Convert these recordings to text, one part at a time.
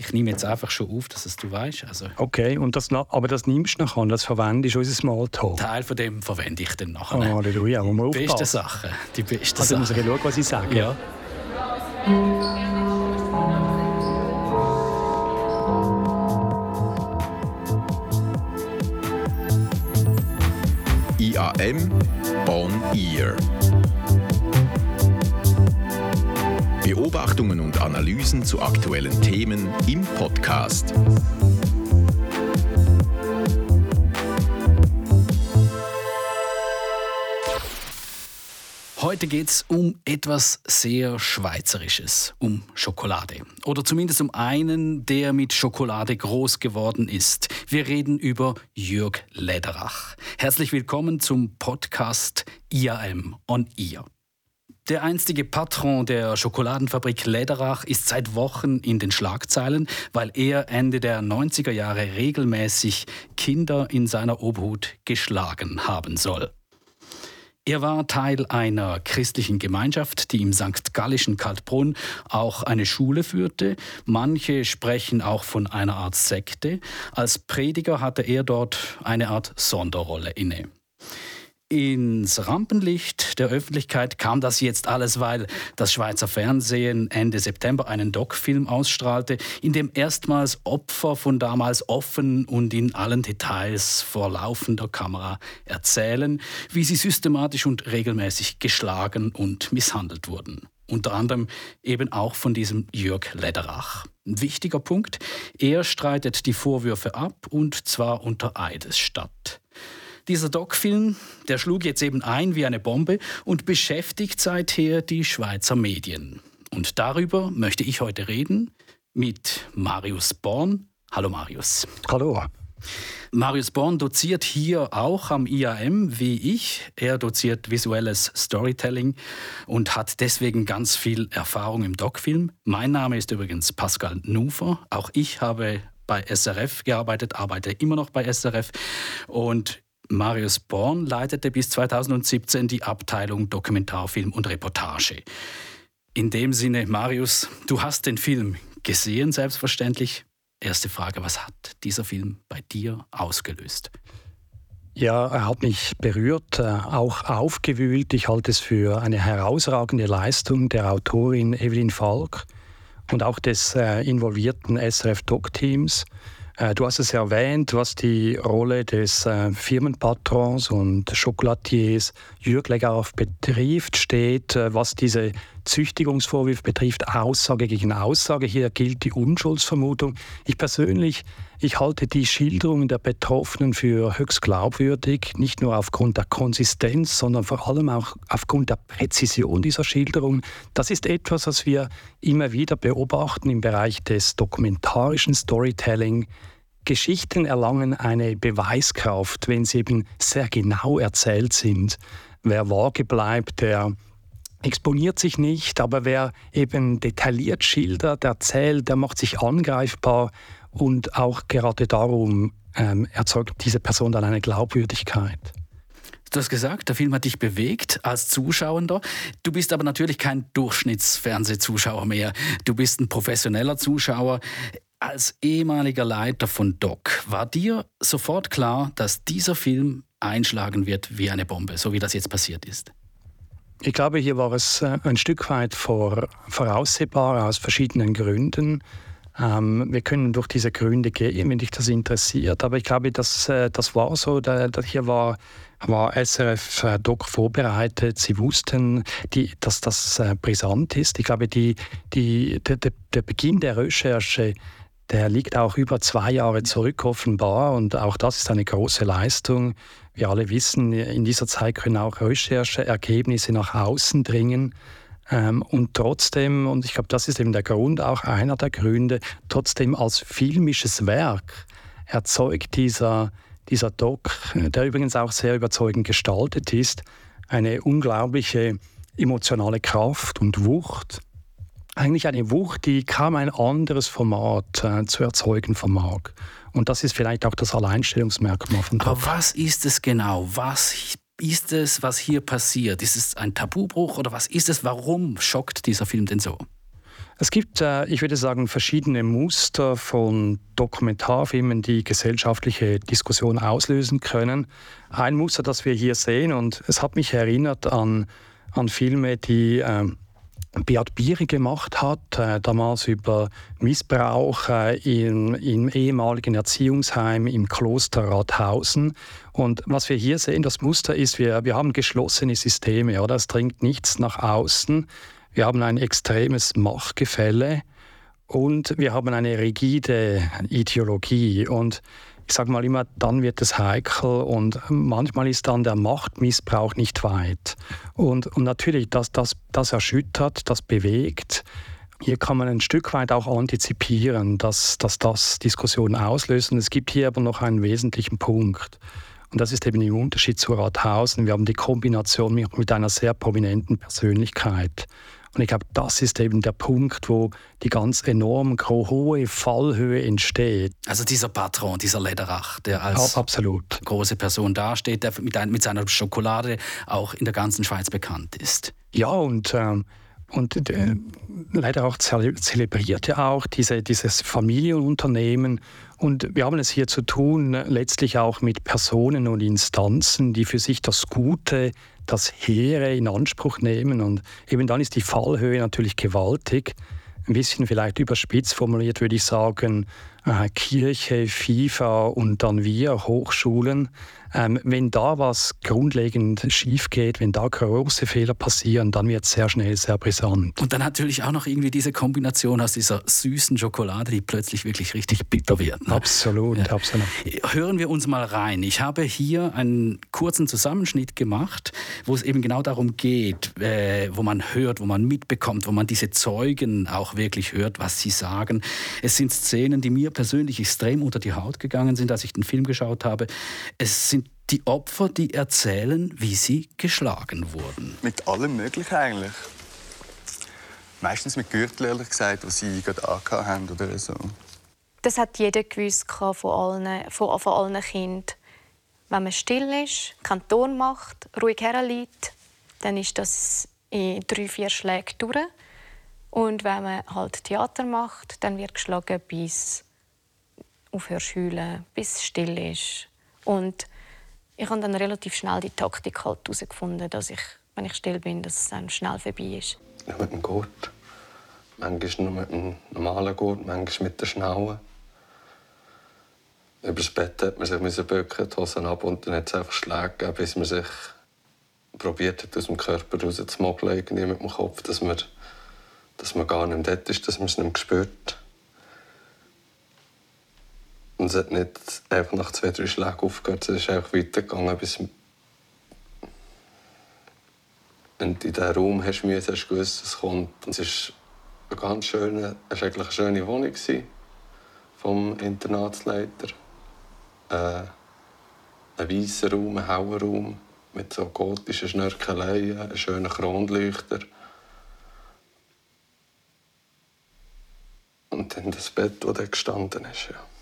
Ich nehme jetzt einfach schon auf, dass es du weißt. Also okay, und das, aber das nimmst du nachher und das verwendest du unser Smalltalk. Teil von dem verwende ich dann nachher. Oh, Halleluja, die beste Sache. Die beste also Sache. muss ich schauen, was ich sage. Ja. IAM On Ear. Beobachtungen und Analysen zu aktuellen Themen im Podcast. Heute geht es um etwas sehr Schweizerisches, um Schokolade. Oder zumindest um einen, der mit Schokolade groß geworden ist. Wir reden über Jörg Lederach. Herzlich willkommen zum Podcast IAM on Ear. Der einstige Patron der Schokoladenfabrik Lederach ist seit Wochen in den Schlagzeilen, weil er Ende der 90er Jahre regelmäßig Kinder in seiner Obhut geschlagen haben soll. Er war Teil einer christlichen Gemeinschaft, die im St. Gallischen Kaltbrunn auch eine Schule führte. Manche sprechen auch von einer Art Sekte. Als Prediger hatte er dort eine Art Sonderrolle inne. Ins Rampenlicht der Öffentlichkeit kam das jetzt alles, weil das Schweizer Fernsehen Ende September einen Doc-Film ausstrahlte, in dem erstmals Opfer von damals offen und in allen Details vor laufender Kamera erzählen, wie sie systematisch und regelmäßig geschlagen und misshandelt wurden. Unter anderem eben auch von diesem Jörg Lederach. Ein wichtiger Punkt, er streitet die Vorwürfe ab und zwar unter Eidesstadt. Dieser Doc-Film, der schlug jetzt eben ein wie eine Bombe und beschäftigt seither die Schweizer Medien. Und darüber möchte ich heute reden mit Marius Born. Hallo Marius. Hallo. Marius Born doziert hier auch am IAM wie ich. Er doziert visuelles Storytelling und hat deswegen ganz viel Erfahrung im Doc-Film. Mein Name ist übrigens Pascal Nufer. Auch ich habe bei SRF gearbeitet, arbeite immer noch bei SRF und Marius Born leitete bis 2017 die Abteilung Dokumentarfilm und Reportage. In dem Sinne, Marius, du hast den Film gesehen, selbstverständlich. Erste Frage, was hat dieser Film bei dir ausgelöst? Ja, er hat mich berührt, äh, auch aufgewühlt. Ich halte es für eine herausragende Leistung der Autorin Evelyn Falk und auch des äh, involvierten SRF-Doc-Teams. Äh, du hast es erwähnt, was die Rolle des äh, Firmenpatrons und Chocolatiers Jürg Legauf betrifft, steht, äh, was diese Züchtigungsvorwürfe betrifft, Aussage gegen Aussage. Hier gilt die Unschuldsvermutung. Ich persönlich, ich halte die Schilderungen der Betroffenen für höchst glaubwürdig, nicht nur aufgrund der Konsistenz, sondern vor allem auch aufgrund der Präzision dieser Schilderungen. Das ist etwas, was wir immer wieder beobachten im Bereich des dokumentarischen Storytelling. Geschichten erlangen eine Beweiskraft, wenn sie eben sehr genau erzählt sind. Wer vage bleibt, der exponiert sich nicht, aber wer eben detailliert schildert, erzählt, der macht sich angreifbar und auch gerade darum ähm, erzeugt diese Person dann eine Glaubwürdigkeit. Du hast gesagt, der Film hat dich bewegt als Zuschauender. Du bist aber natürlich kein Durchschnittsfernsehzuschauer mehr. Du bist ein professioneller Zuschauer. Als ehemaliger Leiter von Doc, war dir sofort klar, dass dieser Film einschlagen wird wie eine Bombe, so wie das jetzt passiert ist? Ich glaube, hier war es äh, ein Stück weit vor, voraussehbar aus verschiedenen Gründen. Ähm, wir können durch diese Gründe gehen, wenn dich das interessiert. Aber ich glaube, das, äh, das war so. Da, da hier war, war SRF äh, vorbereitet. Sie wussten, die, dass das brisant ist. Ich glaube, die, die, der, der Beginn der Recherche der liegt auch über zwei Jahre zurück offenbar und auch das ist eine große Leistung. Wir alle wissen, in dieser Zeit können auch Rechercheergebnisse nach außen dringen. Ähm, und trotzdem, und ich glaube, das ist eben der Grund, auch einer der Gründe, trotzdem als filmisches Werk erzeugt dieser, dieser Doc, der übrigens auch sehr überzeugend gestaltet ist, eine unglaubliche emotionale Kraft und Wucht eigentlich eine Wucht, die kaum ein anderes Format äh, zu erzeugen vermag. Und das ist vielleicht auch das Alleinstellungsmerkmal von Top. Aber was ist es genau? Was ist es, was hier passiert? Ist es ein Tabubruch oder was ist es? Warum schockt dieser Film denn so? Es gibt, äh, ich würde sagen, verschiedene Muster von Dokumentarfilmen, die gesellschaftliche Diskussionen auslösen können. Ein Muster, das wir hier sehen, und es hat mich erinnert an, an Filme, die äh, Beat Bieri gemacht hat, äh, damals über Missbrauch äh, in, im ehemaligen Erziehungsheim im Kloster Rathausen. Und was wir hier sehen, das Muster ist, wir, wir haben geschlossene Systeme, oder? Es dringt nichts nach außen. Wir haben ein extremes Machtgefälle und wir haben eine rigide Ideologie. Und ich sage mal immer, dann wird es heikel und manchmal ist dann der Machtmissbrauch nicht weit. Und, und natürlich, das, das, das erschüttert, das bewegt. Hier kann man ein Stück weit auch antizipieren, dass, dass das Diskussionen auslöst. Und es gibt hier aber noch einen wesentlichen Punkt. Und das ist eben im Unterschied zu Rathausen. Wir haben die Kombination mit einer sehr prominenten Persönlichkeit. Und ich glaube, das ist eben der Punkt, wo die ganz enorm hohe Fallhöhe entsteht. Also dieser Patron, dieser Lederach, der als ja, absolut. große Person dasteht, der mit, ein, mit, seiner Schokolade auch in der ganzen Schweiz bekannt ist. Ja, und ähm, und äh, leider auch zelebriert ja auch diese, dieses Familienunternehmen. Und wir haben es hier zu tun, letztlich auch mit Personen und Instanzen, die für sich das Gute, das Hehre in Anspruch nehmen. Und eben dann ist die Fallhöhe natürlich gewaltig. Ein bisschen vielleicht überspitzt formuliert würde ich sagen, äh, Kirche, FIFA und dann wir, Hochschulen, ähm, wenn da was grundlegend schief geht, wenn da große Fehler passieren, dann wird es sehr schnell sehr brisant. Und dann natürlich auch noch irgendwie diese Kombination aus dieser süßen Schokolade, die plötzlich wirklich richtig bitter wird. Ne? Absolut, ja. absolut. Hören wir uns mal rein. Ich habe hier einen kurzen Zusammenschnitt gemacht, wo es eben genau darum geht, äh, wo man hört, wo man mitbekommt, wo man diese Zeugen auch wirklich hört, was sie sagen. Es sind Szenen, die mir persönlich extrem unter die Haut gegangen sind, als ich den Film geschaut habe. Es sind die Opfer, die erzählen, wie sie geschlagen wurden. Mit allem Möglichen eigentlich. Meistens mit Gürtel, ehrlich gesagt, die sie gerade haben oder so. Das hat jeder gewusst von allen, von, von allen Kindern. Wenn man still ist, keinen Ton macht, ruhig herliegt, dann ist das in drei, vier Schlägen durch. Und wenn man halt Theater macht, dann wird geschlagen bis aufhörst heulen, bis es still ist. Und ich habe dann relativ schnell die Taktik halt herausgefunden, dass ich, wenn ich still bin, dass es dann schnell vorbei ist. Nur mit dem Gurt. Manchmal nur mit dem normalen Gurt, manchmal mit der Schnaue. Über das Bett hat man sich bücken, die Hosen ab und dann hat es einfach Schläge gegeben, bis man sich probiert hat, aus dem Körper rauszumogeln, irgendwie mit dem Kopf, dass man, dass man gar nicht dort ist, dass man es nicht mehr spürt. Und es hat nicht einfach nach zwei, drei Schlägen aufgehört, es ist einfach weitergegangen, bis wenn du in diesen Raum hast, müssen, hast du gewusst, es kommt. Und es war eine ganz schöne, es war eine schöne Wohnung vom Internatsleiter. Äh, ein weißer Raum, ein hauer Raum mit so gotischen Schnörkeleien, ein schöner Kronleuchter. Und dann das Bett, das da gestanden ist. Ja.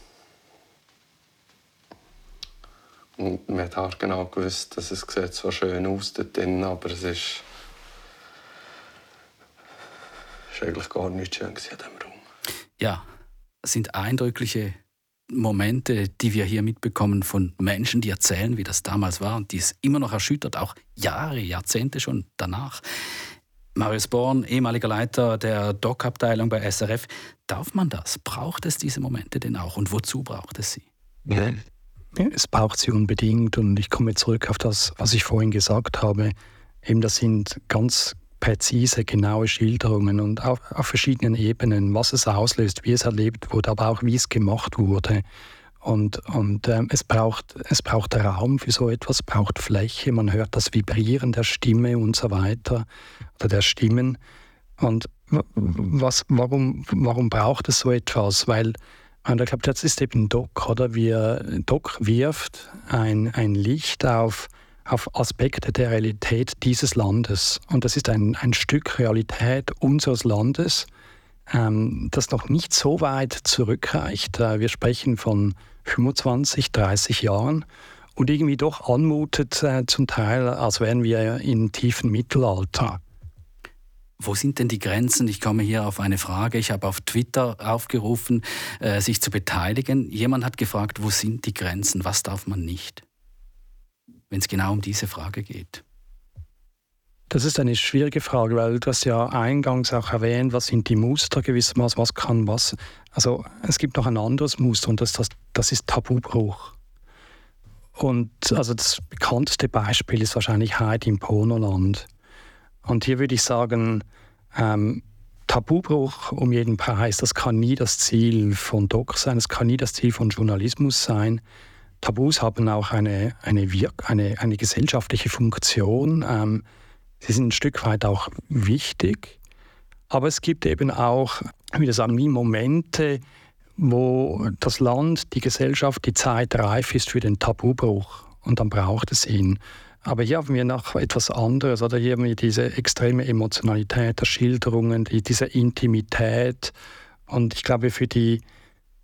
Und man hat auch genau gewusst, dass es sieht zwar schön aus dort drin, aber es ist, ist eigentlich gar nicht schön in diesem Raum. Ja, es sind eindrückliche Momente, die wir hier mitbekommen von Menschen, die erzählen, wie das damals war und die es immer noch erschüttert, auch Jahre, Jahrzehnte schon danach. Marius Born, ehemaliger Leiter der Doc-Abteilung bei SRF. Darf man das? Braucht es diese Momente denn auch? Und wozu braucht es sie? Ja, es braucht sie unbedingt und ich komme zurück auf das, was ich vorhin gesagt habe. Eben, das sind ganz präzise, genaue Schilderungen und auf, auf verschiedenen Ebenen, was es auslöst, wie es erlebt wurde, aber auch wie es gemacht wurde. Und, und ähm, es, braucht, es braucht Raum für so etwas, braucht Fläche, man hört das Vibrieren der Stimme und so weiter, oder der Stimmen. Und was, warum, warum braucht es so etwas? Weil und ich glaube, das ist eben Doc, oder? Wir, Doc wirft ein, ein Licht auf, auf Aspekte der Realität dieses Landes. Und das ist ein, ein Stück Realität unseres Landes, ähm, das noch nicht so weit zurückreicht. Äh, wir sprechen von 25, 30 Jahren und irgendwie doch anmutet äh, zum Teil, als wären wir im tiefen Mittelalter. Wo sind denn die Grenzen? Ich komme hier auf eine Frage. Ich habe auf Twitter aufgerufen, äh, sich zu beteiligen. Jemand hat gefragt, wo sind die Grenzen? Was darf man nicht? Wenn es genau um diese Frage geht. Das ist eine schwierige Frage, weil du hast ja eingangs auch erwähnt, was sind die Muster gewissermaßen, was kann was. Also es gibt noch ein anderes Muster und das, das, das ist Tabubruch. Und also das bekannteste Beispiel ist wahrscheinlich Heidi im Pornoland. Und hier würde ich sagen, ähm, Tabubruch um jeden Preis, das kann nie das Ziel von Doc sein, es kann nie das Ziel von Journalismus sein. Tabus haben auch eine, eine, Wirk eine, eine gesellschaftliche Funktion. Ähm, sie sind ein Stück weit auch wichtig. Aber es gibt eben auch, wie sagen, wie Momente, wo das Land, die Gesellschaft, die Zeit reif ist für den Tabubruch. Und dann braucht es ihn. Aber hier haben wir noch etwas anderes, oder hier haben wir diese extreme Emotionalität der Schilderungen, die, diese Intimität. Und ich glaube, für die,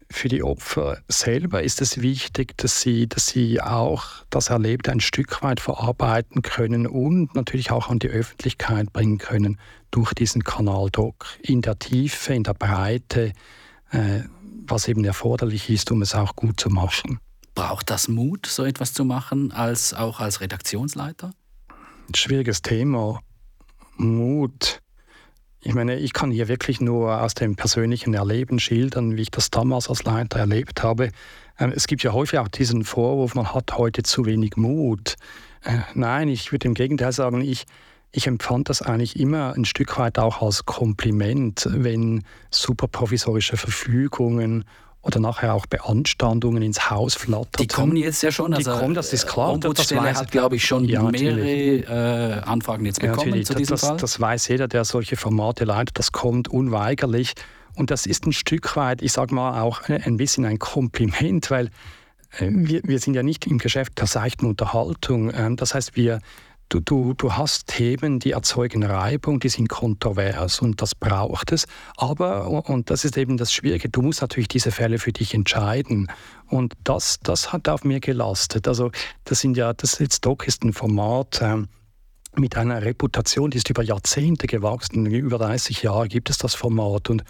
für die Opfer selber ist es wichtig, dass sie, dass sie auch das Erlebte ein Stück weit verarbeiten können und natürlich auch an die Öffentlichkeit bringen können durch diesen Kanal Doc. In der Tiefe, in der Breite, äh, was eben erforderlich ist, um es auch gut zu machen. Braucht das Mut, so etwas zu machen, als auch als Redaktionsleiter? Schwieriges Thema. Mut. Ich meine, ich kann hier wirklich nur aus dem persönlichen Erleben schildern, wie ich das damals als Leiter erlebt habe. Ähm, es gibt ja häufig auch diesen Vorwurf, man hat heute zu wenig Mut. Äh, nein, ich würde im Gegenteil sagen, ich, ich empfand das eigentlich immer ein Stück weit auch als Kompliment, wenn superprovisorische Verfügungen oder nachher auch Beanstandungen ins Haus flattern. Die kommen jetzt ja schon. Also, die kommen, das ist klar. Ombudsstelle das hat, glaube ich, schon ja, mehrere äh, Anfragen jetzt bekommen ja, zu diesem das, Fall. Das weiß jeder, der solche Formate leitet. Das kommt unweigerlich. Und das ist ein Stück weit, ich sage mal, auch ein bisschen ein Kompliment, weil äh, wir, wir sind ja nicht im Geschäft der seichten Unterhaltung. Ähm, das heißt, wir Du, du, du hast Themen, die erzeugen Reibung, die sind kontrovers und das braucht es. Aber, und das ist eben das Schwierige, du musst natürlich diese Fälle für dich entscheiden. Und das, das hat auf mir gelastet. Also das sind ja, das jetzt Doc ist ein Format, ähm, mit einer Reputation, die ist über Jahrzehnte gewachsen. Über 30 Jahre gibt es das Format und,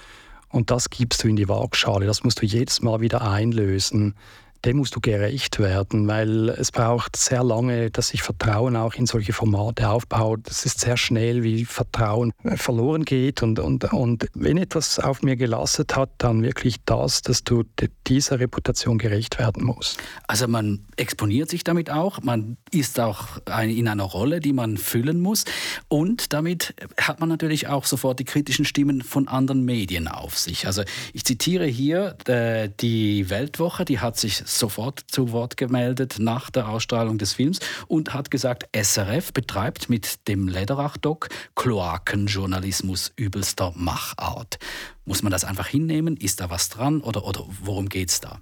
und das gibst du in die Waagschale. Das musst du jedes Mal wieder einlösen dem musst du gerecht werden, weil es braucht sehr lange, dass sich Vertrauen auch in solche Formate aufbaut. Es ist sehr schnell, wie Vertrauen verloren geht. Und, und, und wenn etwas auf mir gelastet hat, dann wirklich das, dass du dieser Reputation gerecht werden musst. Also man exponiert sich damit auch, man ist auch in einer Rolle, die man füllen muss. Und damit hat man natürlich auch sofort die kritischen Stimmen von anderen Medien auf sich. Also ich zitiere hier äh, die Weltwoche, die hat sich sofort zu Wort gemeldet nach der Ausstrahlung des Films und hat gesagt, SRF betreibt mit dem Lederach-Doc Kloakenjournalismus übelster Machart. Muss man das einfach hinnehmen? Ist da was dran oder, oder worum geht es da?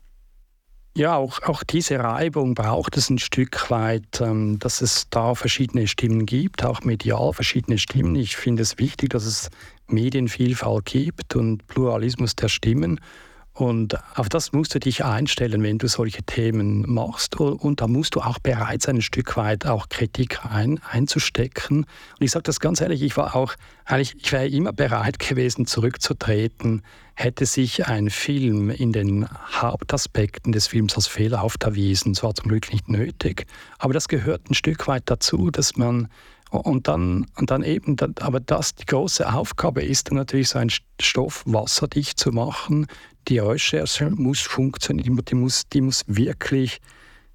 Ja, auch, auch diese Reibung braucht es ein Stück weit, ähm, dass es da verschiedene Stimmen gibt, auch medial verschiedene Stimmen. Ich finde es wichtig, dass es Medienvielfalt gibt und Pluralismus der Stimmen. Und auf das musst du dich einstellen, wenn du solche Themen machst. Und da musst du auch bereit sein, ein Stück weit auch Kritik ein, einzustecken. Und ich sage das ganz ehrlich, ich war auch, eigentlich, ich wäre immer bereit gewesen, zurückzutreten, hätte sich ein Film in den Hauptaspekten des Films als fehlerhaft erwiesen. Das war zum Glück nicht nötig. Aber das gehört ein Stück weit dazu, dass man und dann, und dann eben, aber das, die große Aufgabe ist dann natürlich, so einen Stoff wasserdicht zu machen. Die Recherche muss funktionieren, die muss, die muss wirklich,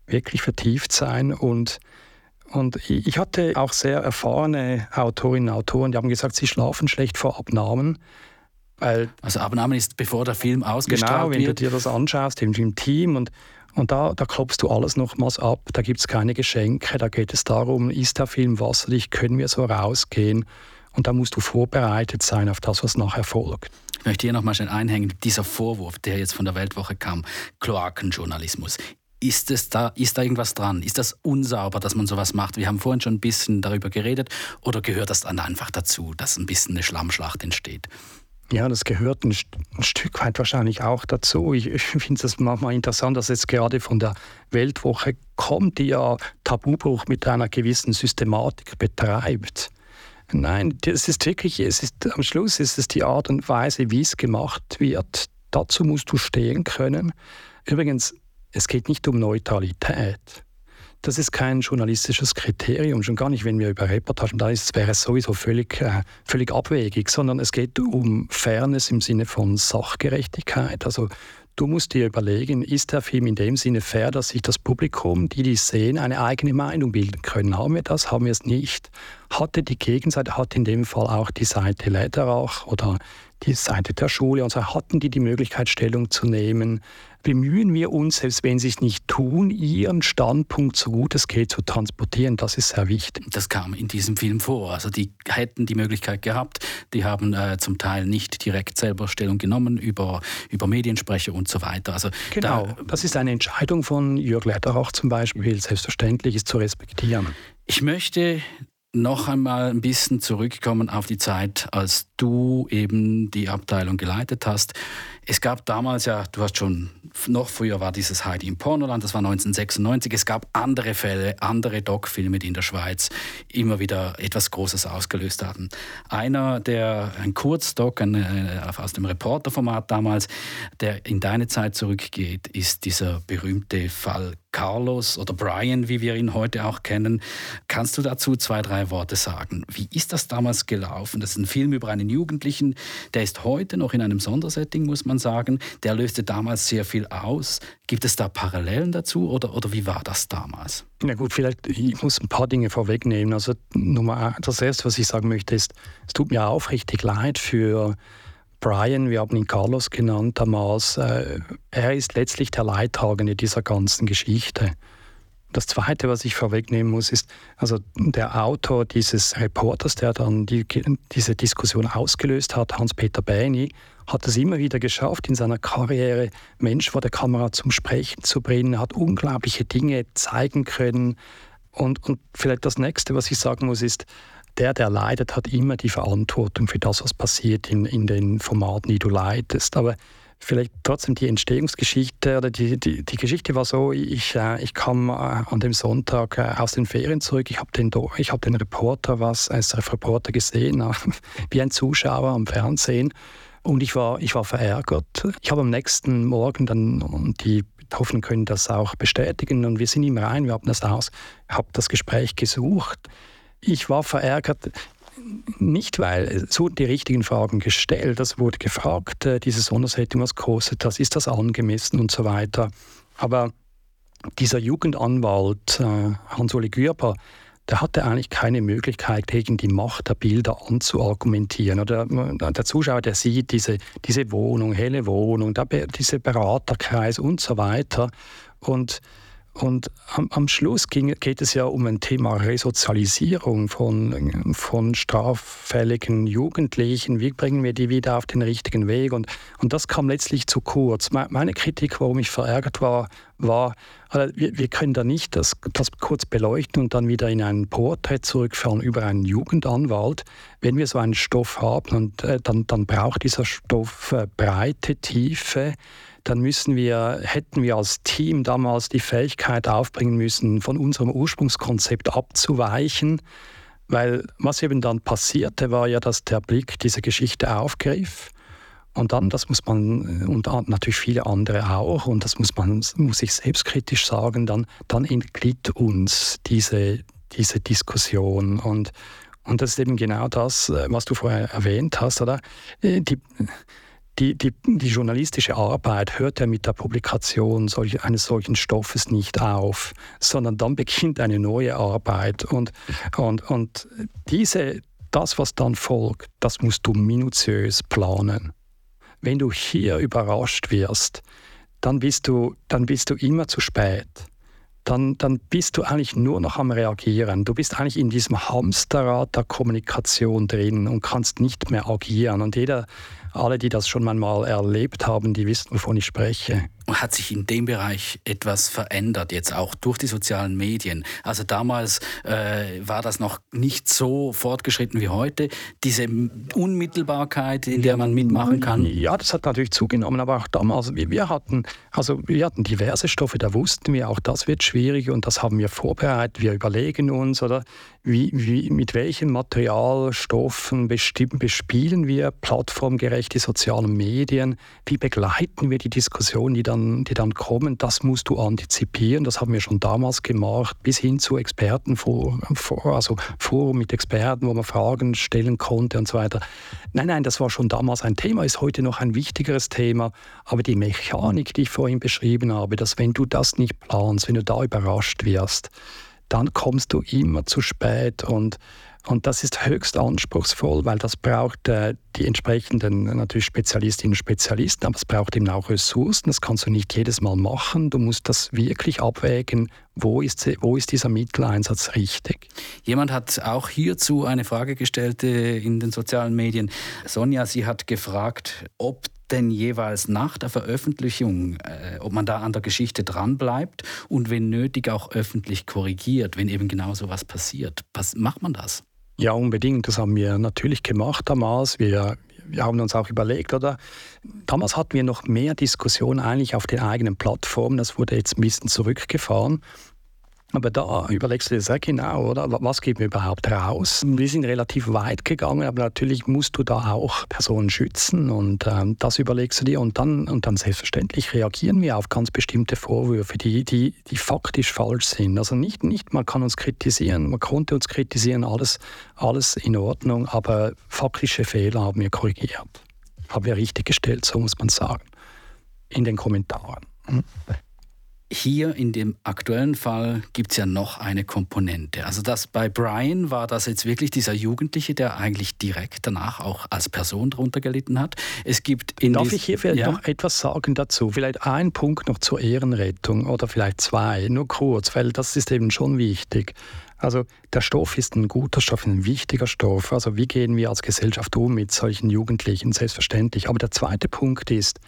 wirklich vertieft sein. Und, und ich hatte auch sehr erfahrene Autorinnen und Autoren, die haben gesagt, sie schlafen schlecht vor Abnahmen. Weil, also Abnahmen ist, bevor der Film ausgestrahlt wird? Genau, wenn du dir das anschaust, im, im Team und und da, da klopfst du alles nochmals ab, da gibt es keine Geschenke, da geht es darum, ist der Film wasserdicht, können wir so rausgehen? Und da musst du vorbereitet sein auf das, was nachher folgt. Ich möchte hier nochmal schnell einhängen, dieser Vorwurf, der jetzt von der Weltwoche kam, Kloakenjournalismus. Ist, es da, ist da irgendwas dran? Ist das unsauber, dass man sowas macht? Wir haben vorhin schon ein bisschen darüber geredet. Oder gehört das dann einfach dazu, dass ein bisschen eine Schlammschlacht entsteht? Ja, das gehört ein, ein, Stück weit wahrscheinlich auch dazu. Ich, ich finde es manchmal interessant, dass jetzt gerade von der Weltwoche kommt, die ja Tabubruch mit einer gewissen Systematik betreibt. Nein, das ist wirklich, es ist, am Schluss ist es die Art und Weise, wie es gemacht wird. Dazu musst du stehen können. Übrigens, es geht nicht um Neutralität. Das ist kein journalistisches Kriterium, schon gar nicht, wenn wir über Reportagen, da ist, wäre es sowieso völlig, äh, völlig abwegig, sondern es geht um Fairness im Sinne von Sachgerechtigkeit. Also Du musst dir überlegen, ist der Film in dem Sinne fair, dass sich das Publikum, die die sehen, eine eigene Meinung bilden können? Haben wir das? Haben wir es nicht? Hatte die Gegenseite, hat in dem Fall auch die Seite Lederach oder die Seite der Schule und so, hatten die die Möglichkeit, Stellung zu nehmen? Bemühen wir uns, selbst wenn sie es nicht tun, ihren Standpunkt so gut es geht zu transportieren. Das ist sehr wichtig. Das kam in diesem Film vor. Also die hätten die Möglichkeit gehabt. Die haben äh, zum Teil nicht direkt selber Stellung genommen über, über Mediensprecher und so weiter. Also genau, da, das ist eine Entscheidung von Jörg Lederach zum Beispiel. Selbstverständlich ist zu respektieren. Ich möchte noch einmal ein bisschen zurückkommen auf die Zeit, als du eben die Abteilung geleitet hast. Es gab damals ja, du hast schon, noch früher war dieses Heidi im Pornoland, das war 1996. Es gab andere Fälle, andere Doc-Filme, die in der Schweiz immer wieder etwas Großes ausgelöst hatten. Einer, der ein Kurzdoc ein, äh, aus dem Reporterformat damals, der in deine Zeit zurückgeht, ist dieser berühmte Fall Carlos oder Brian, wie wir ihn heute auch kennen. Kannst du dazu zwei, drei Worte sagen? Wie ist das damals gelaufen? Das ist ein Film über einen Jugendlichen, der ist heute noch in einem Sondersetting, muss man sagen. Der löste damals sehr viel aus. Gibt es da Parallelen dazu oder, oder wie war das damals? Na gut, vielleicht, ich muss ein paar Dinge vorwegnehmen. Also Nummer, das Erste, was ich sagen möchte, ist, es tut mir aufrichtig leid für Brian, wir haben ihn Carlos genannt damals, äh, er ist letztlich der Leidtragende dieser ganzen Geschichte. Das Zweite, was ich vorwegnehmen muss, ist, also der Autor dieses Reporters, der dann die, diese Diskussion ausgelöst hat, Hans-Peter Bäni, hat es immer wieder geschafft, in seiner Karriere Mensch vor der Kamera zum Sprechen zu bringen, hat unglaubliche Dinge zeigen können. Und, und vielleicht das Nächste, was ich sagen muss, ist, der, der leidet, hat immer die Verantwortung für das, was passiert in, in den Formaten, die du leitest. Aber vielleicht trotzdem die Entstehungsgeschichte oder die, die, die Geschichte war so, ich, äh, ich kam äh, an dem Sonntag äh, aus den Ferien zurück, ich habe den, hab den Reporter, was SRF-Reporter gesehen, äh, wie ein Zuschauer am Fernsehen und ich war, ich war verärgert. Ich habe am nächsten Morgen dann, und die Betroffenen können das auch bestätigen, und wir sind ihm rein, wir haben das aus, habe das Gespräch gesucht ich war verärgert, nicht weil es wurden die richtigen Fragen gestellt, es wurde gefragt, äh, diese Sondersetting, was kostet das, ist das angemessen und so weiter. Aber dieser Jugendanwalt äh, Hans-Uli Gürber, der hatte eigentlich keine Möglichkeit, gegen die Macht der Bilder anzuargumentieren. Oder äh, der Zuschauer, der sieht diese, diese Wohnung, helle Wohnung, der, diese Beraterkreis und so weiter. Und und am, am Schluss ging, geht es ja um ein Thema Resozialisierung von, von straffälligen Jugendlichen. Wie bringen wir die wieder auf den richtigen Weg? Und, und das kam letztlich zu kurz. Meine Kritik, warum ich verärgert war, war, also wir, wir können da nicht das, das kurz beleuchten und dann wieder in einen Porträt zurückfahren über einen Jugendanwalt. Wenn wir so einen Stoff haben, und, äh, dann, dann braucht dieser Stoff äh, breite Tiefe dann müssen wir, hätten wir als Team damals die Fähigkeit aufbringen müssen, von unserem Ursprungskonzept abzuweichen. Weil was eben dann passierte, war ja, dass der Blick diese Geschichte aufgriff. Und dann, das muss man, und natürlich viele andere auch, und das muss man, muss ich selbstkritisch sagen, dann, dann entglitt uns diese, diese Diskussion. Und, und das ist eben genau das, was du vorher erwähnt hast, oder? Die, die, die, die, journalistische Arbeit hört ja mit der Publikation solch, eines solchen Stoffes nicht auf, sondern dann beginnt eine neue Arbeit. Und, und, und diese, das, was dann folgt, das musst du minutiös planen. Wenn du hier überrascht wirst, dann bist du, dann bist du immer zu spät. Dann, dann bist du eigentlich nur noch am Reagieren. Du bist eigentlich in diesem Hamsterrad der Kommunikation drin und kannst nicht mehr agieren. Und jeder alle, die das schon mal erlebt haben, die wissen, wovon ich spreche. Hat sich in dem Bereich etwas verändert, jetzt auch durch die sozialen Medien. Also damals äh, war das noch nicht so fortgeschritten wie heute. Diese Unmittelbarkeit, in der man mitmachen kann. Ja, das hat natürlich zugenommen, aber auch damals, wir, hatten, also wir hatten diverse Stoffe, da wussten wir, auch das wird schwierig und das haben wir vorbereitet. Wir überlegen uns, oder wie, wie, mit welchen Materialstoffen bespielen wir plattformgerechte soziale Medien, wie begleiten wir die Diskussionen, die dann, die dann kommen, das musst du antizipieren, das haben wir schon damals gemacht, bis hin zu Expertenforum, also Forum mit Experten, wo man Fragen stellen konnte und so weiter. Nein, nein, das war schon damals ein Thema, ist heute noch ein wichtigeres Thema, aber die Mechanik, die ich vorhin beschrieben habe, dass wenn du das nicht planst, wenn du da überrascht wirst, dann kommst du immer zu spät. Und und das ist höchst anspruchsvoll, weil das braucht äh, die entsprechenden natürlich Spezialistinnen und Spezialisten, aber es braucht eben auch Ressourcen. Das kannst du nicht jedes Mal machen. Du musst das wirklich abwägen, wo ist, wo ist dieser Mitteleinsatz richtig. Jemand hat auch hierzu eine Frage gestellt äh, in den sozialen Medien. Sonja, sie hat gefragt, ob denn jeweils nach der Veröffentlichung, äh, ob man da an der Geschichte dranbleibt und wenn nötig auch öffentlich korrigiert, wenn eben genau so was passiert. Was, macht man das? Ja, unbedingt. Das haben wir natürlich gemacht damals. Wir, wir haben uns auch überlegt, oder? Damals hatten wir noch mehr Diskussionen eigentlich auf den eigenen Plattformen. Das wurde jetzt ein bisschen zurückgefahren. Aber da überlegst du dir sehr genau, oder? Was geben wir überhaupt raus? Wir sind relativ weit gegangen, aber natürlich musst du da auch Personen schützen und ähm, das überlegst du dir und dann, und dann selbstverständlich reagieren wir auf ganz bestimmte Vorwürfe, die, die, die faktisch falsch sind. Also nicht, nicht, man kann uns kritisieren, man konnte uns kritisieren, alles, alles in Ordnung, aber faktische Fehler haben wir korrigiert. Haben wir richtig gestellt, so muss man sagen. In den Kommentaren. Hm? Hier in dem aktuellen Fall gibt es ja noch eine Komponente. Also das bei Brian war das jetzt wirklich dieser Jugendliche, der eigentlich direkt danach auch als Person darunter gelitten hat. Es gibt in Darf ich hier vielleicht ja? noch etwas sagen dazu? Vielleicht ein Punkt noch zur Ehrenrettung oder vielleicht zwei, nur kurz, weil das ist eben schon wichtig. Also der Stoff ist ein guter Stoff, ein wichtiger Stoff. Also wie gehen wir als Gesellschaft um mit solchen Jugendlichen? Selbstverständlich. Aber der zweite Punkt ist,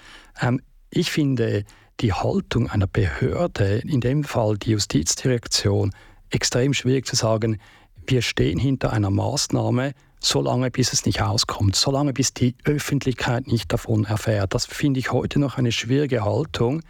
ähm, ich finde, die Haltung einer Behörde, in dem Fall die Justizdirektion, extrem schwierig zu sagen, wir stehen hinter einer Maßnahme, solange bis es nicht auskommt, solange bis die Öffentlichkeit nicht davon erfährt. Das finde ich heute noch eine schwierige Haltung,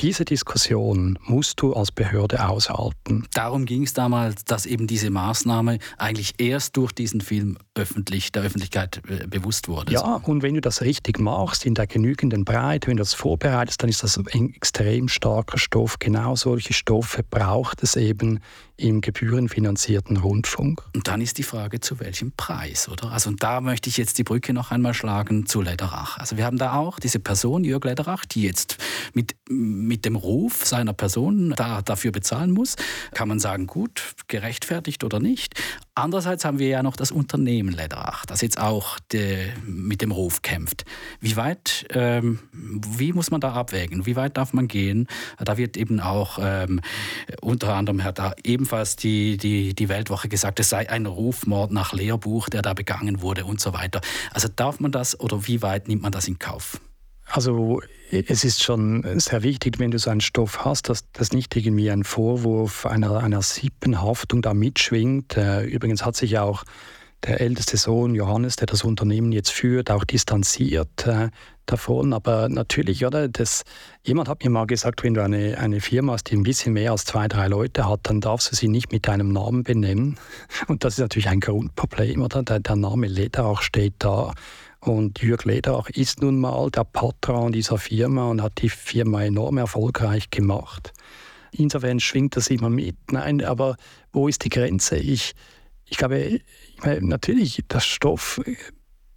diese Diskussion musst du als Behörde aushalten. Darum ging es damals, dass eben diese Maßnahme eigentlich erst durch diesen Film öffentlich, der Öffentlichkeit äh, bewusst wurde. Ja, und wenn du das richtig machst, in der genügenden Breite, wenn du das vorbereitest, dann ist das ein extrem starker Stoff. Genau solche Stoffe braucht es eben im gebührenfinanzierten Rundfunk. Und dann ist die Frage, zu welchem Preis, oder? Also und da möchte ich jetzt die Brücke noch einmal schlagen zu Lederach. Also wir haben da auch diese Person, Jörg Lederach, die jetzt mit, mit dem Ruf seiner Person da, dafür bezahlen muss. Kann man sagen, gut, gerechtfertigt oder nicht. Andererseits haben wir ja noch das Unternehmen Lederach, das jetzt auch de, mit dem Ruf kämpft. Wie weit, ähm, wie muss man da abwägen? Wie weit darf man gehen? Da wird eben auch ähm, unter anderem hat da ebenfalls die, die, die Weltwoche gesagt, es sei ein Rufmord nach Lehrbuch, der da begangen wurde und so weiter. Also darf man das oder wie weit nimmt man das in Kauf? Also es ist schon sehr wichtig, wenn du so einen Stoff hast, dass das nicht irgendwie ein Vorwurf einer, einer Sippenhaftung da mitschwingt. Äh, übrigens hat sich auch der älteste Sohn Johannes, der das Unternehmen jetzt führt, auch distanziert äh, davon. Aber natürlich, oder, das, jemand hat mir mal gesagt, wenn du eine, eine Firma hast, die ein bisschen mehr als zwei, drei Leute hat, dann darfst du sie nicht mit deinem Namen benennen. Und das ist natürlich ein Grundproblem, oder? Der, der Name Lederach steht da. Und Jürg Lederach ist nun mal der Patron dieser Firma und hat die Firma enorm erfolgreich gemacht. Insofern schwingt das immer mit. Nein, aber wo ist die Grenze? Ich, ich glaube, natürlich, der Stoff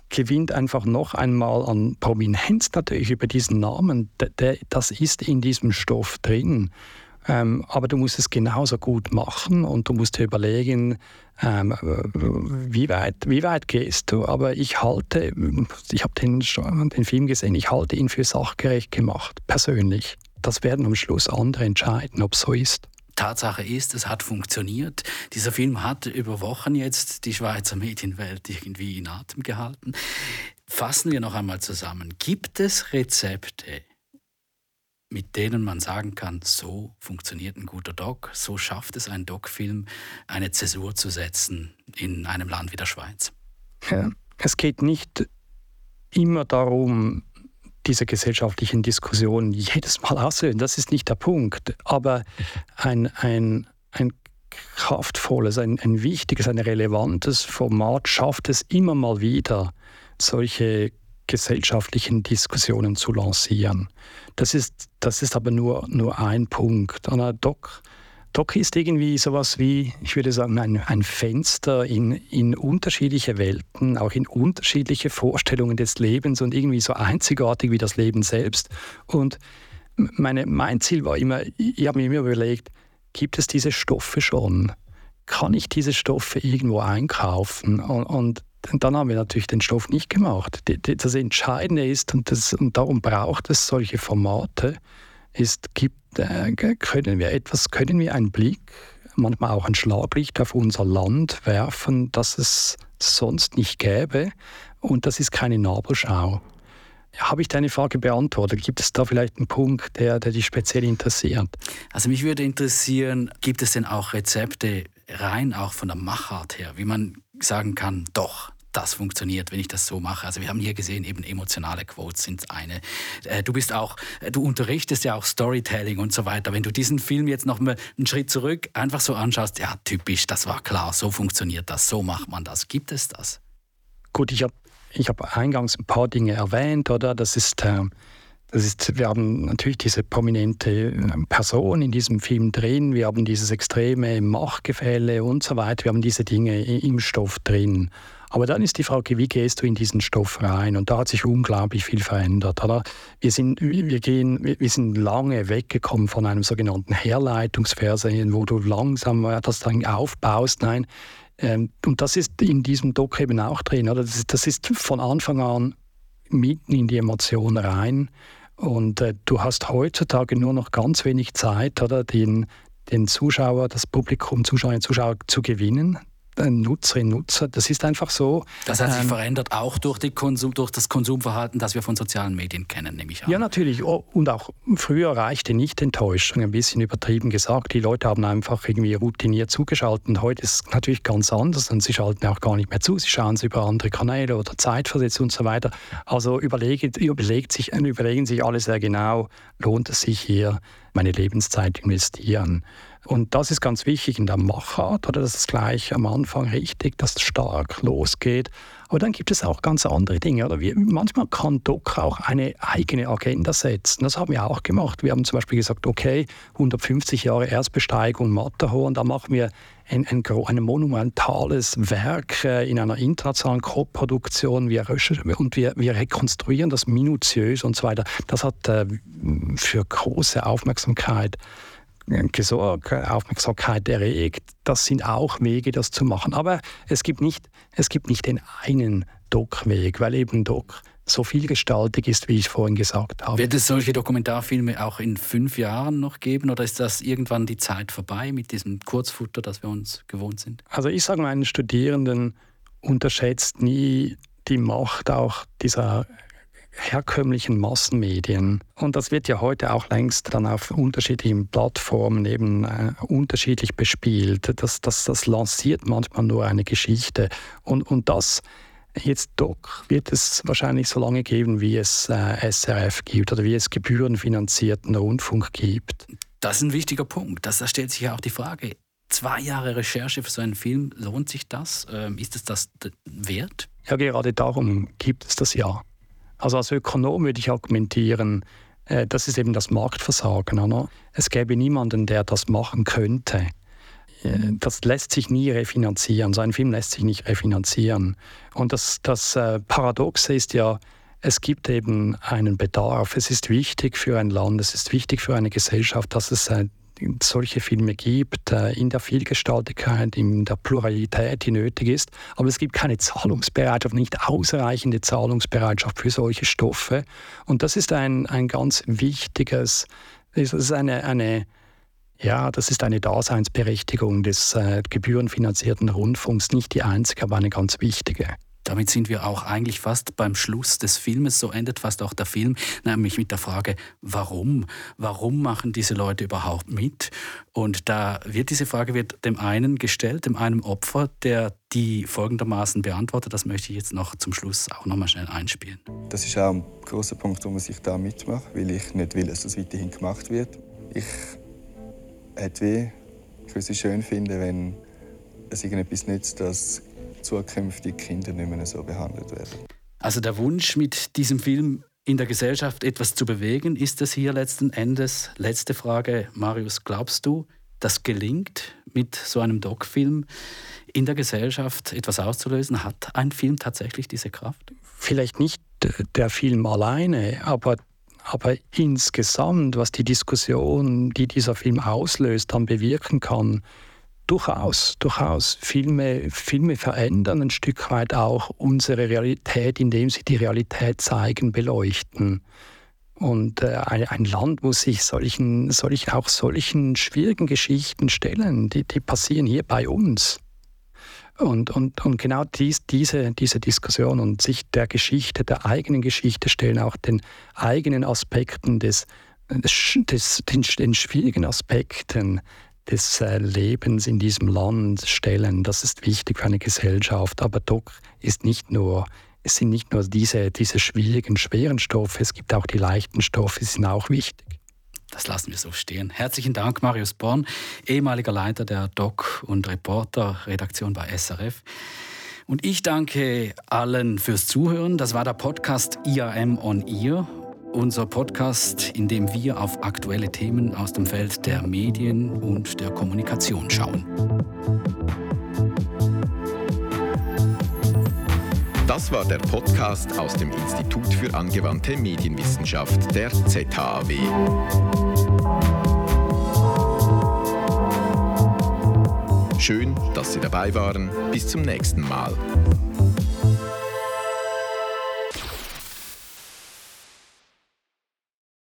gewinnt einfach noch einmal an Prominenz natürlich über diesen Namen. das ist in diesem Stoff drin. Ähm, aber du musst es genauso gut machen und du musst dir überlegen, ähm, wie, weit, wie weit gehst du. Aber ich halte, ich habe den, den Film gesehen, ich halte ihn für sachgerecht gemacht, persönlich. Das werden am Schluss andere entscheiden, ob es so ist. Tatsache ist, es hat funktioniert. Dieser Film hat über Wochen jetzt die Schweizer Medienwelt irgendwie in Atem gehalten. Fassen wir noch einmal zusammen. Gibt es Rezepte, mit denen man sagen kann, so funktioniert ein guter Doc, so schafft es ein Doc-Film, eine Zäsur zu setzen in einem Land wie der Schweiz. Ja, es geht nicht immer darum, diese gesellschaftlichen Diskussionen jedes Mal auszulösen. Das ist nicht der Punkt. Aber ein, ein, ein kraftvolles, ein, ein wichtiges, ein relevantes Format schafft es immer mal wieder, solche gesellschaftlichen Diskussionen zu lancieren. Das ist, das ist aber nur, nur ein Punkt. Doc, Doc ist irgendwie sowas wie, ich würde sagen, ein, ein Fenster in, in unterschiedliche Welten, auch in unterschiedliche Vorstellungen des Lebens und irgendwie so einzigartig wie das Leben selbst. Und meine, mein Ziel war immer, ich habe mir immer überlegt, gibt es diese Stoffe schon? Kann ich diese Stoffe irgendwo einkaufen? Und, und dann haben wir natürlich den Stoff nicht gemacht. Das Entscheidende ist, und, das, und darum braucht es solche Formate, ist, gibt, äh, können wir etwas, können wir einen Blick, manchmal auch ein Schlaglicht auf unser Land werfen, das es sonst nicht gäbe. Und das ist keine Nabelschau. Habe ich deine Frage beantwortet? Gibt es da vielleicht einen Punkt, der, der dich speziell interessiert? Also mich würde interessieren, gibt es denn auch Rezepte rein auch von der Machart her, wie man sagen kann, doch, das funktioniert, wenn ich das so mache. Also wir haben hier gesehen, eben emotionale Quotes sind eine. Äh, du bist auch, äh, du unterrichtest ja auch Storytelling und so weiter. Wenn du diesen Film jetzt noch mal einen Schritt zurück einfach so anschaust, ja, typisch, das war klar, so funktioniert das, so macht man das. Gibt es das? Gut, ich habe ich hab eingangs ein paar Dinge erwähnt, oder? Das ist, äh, das ist, wir haben natürlich diese prominente Person in diesem Film drin, wir haben dieses extreme Machtgefälle und so weiter, wir haben diese Dinge im Stoff drin. Aber dann ist die Frage, wie gehst du in diesen Stoff rein? Und da hat sich unglaublich viel verändert. Oder? Wir, sind, wir, gehen, wir sind lange weggekommen von einem sogenannten Herleitungsfernsehen, wo du langsam das dann aufbaust. Nein, ähm, und das ist in diesem Doc eben auch drin. Oder? Das, das ist von Anfang an mitten in die Emotion rein. Und äh, du hast heutzutage nur noch ganz wenig Zeit, oder den, den Zuschauer, das Publikum, Zuschauerinnen und Zuschauer zu gewinnen. Nutzerinnen und Nutzer. Das ist einfach so. Das hat sich ähm, verändert, auch durch, Konsum, durch, das Konsumverhalten, das wir von sozialen Medien kennen, nehme ich an. Ja, natürlich. Oh, und auch früher reichte nicht Enttäuschung, ein bisschen übertrieben gesagt. Die Leute haben einfach irgendwie routiniert zugeschaltet. Und heute ist es natürlich ganz anders und sie schalten auch gar nicht mehr zu. Sie schauen es über andere Kanäle oder Zeitversetzt und so weiter. Also überlegen, überlegt sich, überlegen sich alle sehr genau, lohnt es sich hier, meine Lebenszeit investieren. Und das ist ganz wichtig in der Machart, oder das ist gleich am Anfang richtig, dass es stark losgeht. Aber dann gibt es auch ganz andere Dinge. Oder wir, manchmal kann Doc auch eine eigene Agenda setzen. Das haben wir auch gemacht. Wir haben zum Beispiel gesagt, okay, 150 Jahre Erstbesteigung Matterhorn, da machen wir ein, ein, ein monumentales Werk äh, in einer internationalen Co-Produktion. Wir und wir, wir rekonstruieren das minutiös und so weiter. Das hat äh, für große Aufmerksamkeit Aufmerksamkeit erregt. Das sind auch Wege, das zu machen. Aber es gibt nicht, es gibt nicht den einen Doc-Weg, weil eben Doc so vielgestaltig ist, wie ich vorhin gesagt habe. Wird es solche Dokumentarfilme auch in fünf Jahren noch geben oder ist das irgendwann die Zeit vorbei mit diesem Kurzfutter, das wir uns gewohnt sind? Also ich sage meinen Studierenden, unterschätzt nie die Macht auch dieser herkömmlichen Massenmedien. Und das wird ja heute auch längst dann auf unterschiedlichen Plattformen eben äh, unterschiedlich bespielt. Das, das, das lanciert manchmal nur eine Geschichte. Und, und das jetzt Doc wird es wahrscheinlich so lange geben, wie es äh, SRF gibt oder wie es gebührenfinanzierten Rundfunk gibt. Das ist ein wichtiger Punkt. Das, da stellt sich ja auch die Frage, zwei Jahre Recherche für so einen Film, lohnt sich das? Ähm, ist es das wert? Ja, gerade darum gibt es das ja. Also als Ökonom würde ich argumentieren, äh, das ist eben das Marktversagen. Oder? Es gäbe niemanden, der das machen könnte. Äh, das lässt sich nie refinanzieren. So ein Film lässt sich nicht refinanzieren. Und das, das äh, Paradoxe ist ja, es gibt eben einen Bedarf. Es ist wichtig für ein Land, es ist wichtig für eine Gesellschaft, dass es solche Filme gibt, äh, in der Vielgestaltigkeit, in der Pluralität, die nötig ist. Aber es gibt keine Zahlungsbereitschaft, nicht ausreichende Zahlungsbereitschaft für solche Stoffe. Und das ist ein, ein ganz wichtiges, das ist eine, eine ja, das ist eine Daseinsberechtigung des äh, gebührenfinanzierten Rundfunks, nicht die einzige, aber eine ganz wichtige. Damit sind wir auch eigentlich fast beim Schluss des Filmes. So endet fast auch der Film, nämlich mit der Frage, warum? Warum machen diese Leute überhaupt mit? Und da wird diese Frage wird dem einen gestellt, dem einen Opfer, der die folgendermaßen beantwortet. Das möchte ich jetzt noch zum Schluss auch noch schnell einspielen. Das ist auch ein großer Punkt, warum ich da mitmache, weil ich nicht will, dass das weiterhin gemacht wird. Ich hätte ich würde es schön finden, wenn es irgendetwas nützt, dass zukünftige Kinder nicht mehr so behandelt werden. Also der Wunsch mit diesem Film in der Gesellschaft etwas zu bewegen, ist es hier letzten Endes? Letzte Frage, Marius, glaubst du, das gelingt mit so einem Doc-Film in der Gesellschaft etwas auszulösen? Hat ein Film tatsächlich diese Kraft? Vielleicht nicht der Film alleine, aber, aber insgesamt, was die Diskussion, die dieser Film auslöst, dann bewirken kann, durchaus, durchaus. Filme, Filme verändern ein Stück weit auch unsere Realität, indem sie die Realität zeigen, beleuchten. Und äh, ein, Land muss sich solchen, solch, auch solchen schwierigen Geschichten stellen. Die, die passieren hier bei uns. Und, und, und genau dies, diese, diese Diskussion und sich der Geschichte, der eigenen Geschichte stellen, auch den eigenen Aspekten des, des, den, den schwierigen Aspekten des äh, Lebens in diesem Land stellen. Das ist wichtig für eine Gesellschaft. Aber Doc ist nicht nur, es sind nicht nur diese, diese schwierigen, schweren Stoffe, es gibt auch die leichten Stoffe, die sind auch wichtig. Das lassen wir so stehen. Herzlichen Dank, Marius Born, ehemaliger Leiter der Doc- und Reporter-Redaktion bei SRF. Und ich danke allen fürs Zuhören. Das war der Podcast IAM on Ear unser Podcast, in dem wir auf aktuelle Themen aus dem Feld der Medien und der Kommunikation schauen. Das war der Podcast aus dem Institut für angewandte Medienwissenschaft der ZHAW. Schön, dass Sie dabei waren. Bis zum nächsten Mal.